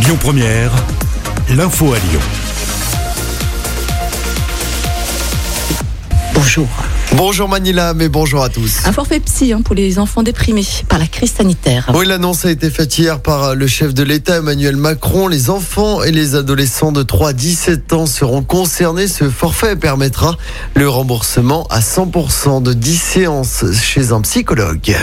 Lyon Première, l'info à Lyon. Bonjour. Bonjour Manila, mais bonjour à tous. Un forfait psy hein, pour les enfants déprimés par la crise sanitaire. Oui, l'annonce a été faite hier par le chef de l'État Emmanuel Macron. Les enfants et les adolescents de 3 à 17 ans seront concernés. Ce forfait permettra le remboursement à 100% de 10 séances chez un psychologue.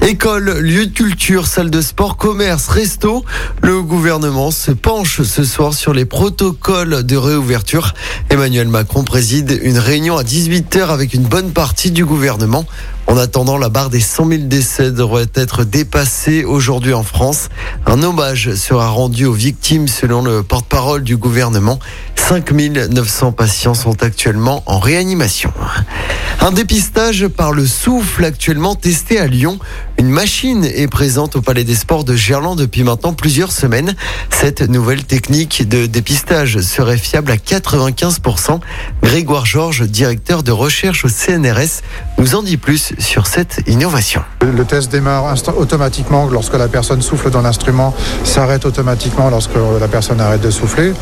École, lieu de culture, salle de sport, commerce, resto. Le gouvernement se penche ce soir sur les protocoles de réouverture. Emmanuel Macron préside une réunion à 18h avec une bonne partie du gouvernement. En attendant, la barre des 100 000 décès devrait être dépassée aujourd'hui en France. Un hommage sera rendu aux victimes selon le porte-parole du gouvernement. 5 900 patients sont actuellement en réanimation. Un dépistage par le souffle actuellement testé à Lyon. Une machine est présente au Palais des Sports de Gerland depuis maintenant plusieurs semaines. Cette nouvelle technique de dépistage serait fiable à 95%. Grégoire Georges, directeur de recherche au CNRS, nous en dit plus sur cette innovation. Le test démarre automatiquement lorsque la personne souffle dans l'instrument, s'arrête automatiquement lorsque la personne arrête de souffler.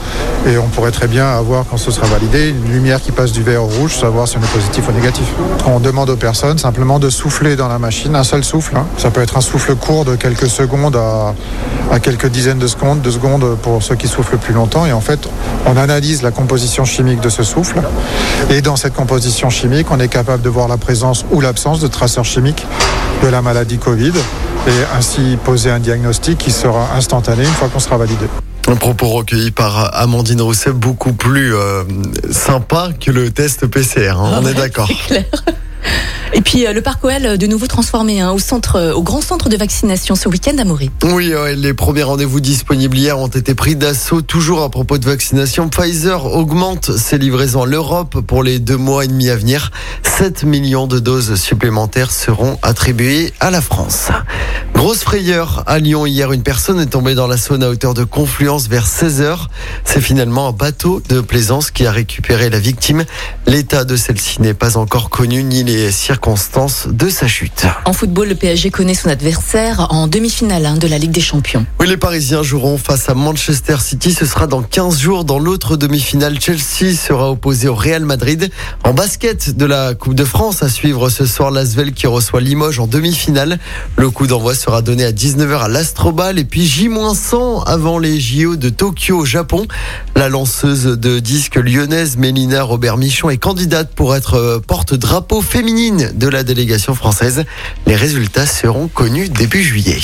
Et on pourrait très bien avoir, quand ce sera validé, une lumière qui passe du vert au rouge, savoir si on est positif ou négatif. On demande aux personnes simplement de souffler dans la machine, un seul souffle. Hein. Ça peut être un souffle court de quelques secondes à, à quelques dizaines de secondes, de secondes pour ceux qui soufflent plus longtemps. Et en fait, on analyse la composition chimique de ce souffle. Et dans cette composition chimique, on est capable de voir la présence ou l'absence de traceurs chimiques de la maladie Covid et ainsi poser un diagnostic qui sera instantané une fois qu'on sera validé. Un propos recueilli par Amandine Rousset, beaucoup plus euh, sympa que le test PCR, hein, on est d'accord. Et puis euh, le parc OL de nouveau transformé hein, au centre, euh, au grand centre de vaccination ce week-end à Maury. Oui, les premiers rendez-vous disponibles hier ont été pris d'assaut. Toujours à propos de vaccination, Pfizer augmente ses livraisons à l'Europe pour les deux mois et demi à venir. 7 millions de doses supplémentaires seront attribuées à la France. Grosse frayeur à Lyon hier, une personne est tombée dans la Saône à hauteur de Confluence vers 16h. C'est finalement un bateau de plaisance qui a récupéré la victime. L'état de celle-ci n'est pas encore connu ni les circonstances de sa chute. En football, le PSG connaît son adversaire en demi-finale hein, de la Ligue des Champions. Oui, les Parisiens joueront face à Manchester City. Ce sera dans 15 jours. Dans l'autre demi-finale, Chelsea sera opposé au Real Madrid. En basket de la Coupe de France, à suivre ce soir l'Asvel qui reçoit Limoges en demi-finale. Le coup d'envoi sera donné à 19h à l'Astrobal et puis J-100 avant les JO de Tokyo au Japon. La lanceuse de disques lyonnaise Mélina Robert Michon est candidate pour être euh, porte-drapeau féminine de la délégation française. Les résultats seront connus début juillet.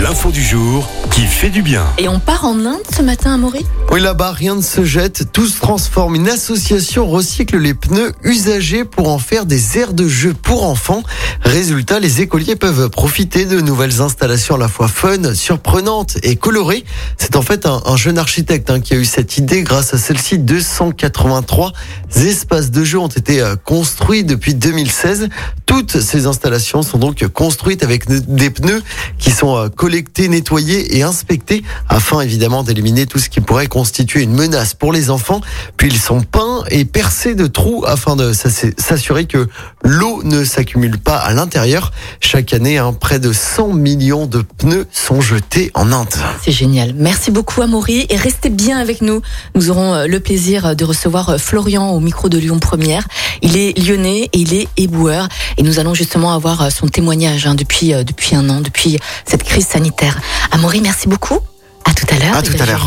L'info du jour qui fait du bien. Et on part en Inde ce matin à Maury Oui, là-bas, rien ne se jette, tout se transforme. Une association recycle les pneus usagés pour en faire des aires de jeu pour enfants. Résultat, les écoliers peuvent profiter de nouvelles installations à la fois fun, surprenantes et colorées. C'est en fait un, jeune architecte hein, qui a eu cette idée. Grâce à celle-ci, 283 espaces de jeu ont été euh, construits depuis 2016. Toutes ces installations sont donc construites avec des pneus qui sont euh, collectés, nettoyés et inspectés afin évidemment d'éliminer tout ce qui pourrait constituer une menace pour les enfants. Puis ils sont peints et percés de trous afin de s'assurer que l'eau ne s'accumule pas à l'intérieur. Chaque année, hein, près de 100 millions de pneus sont jetés en Inde. C'est génial. Merci beaucoup Amaury et restez bien avec nous. Nous aurons euh, le plaisir de recevoir euh, Florian au micro de Lyon Première. Il est lyonnais et il est éboueur et nous allons justement avoir euh, son témoignage hein, depuis depuis un an, depuis cette crise sanitaire. Amaury, merci beaucoup. À tout à l'heure. À tout à l'heure.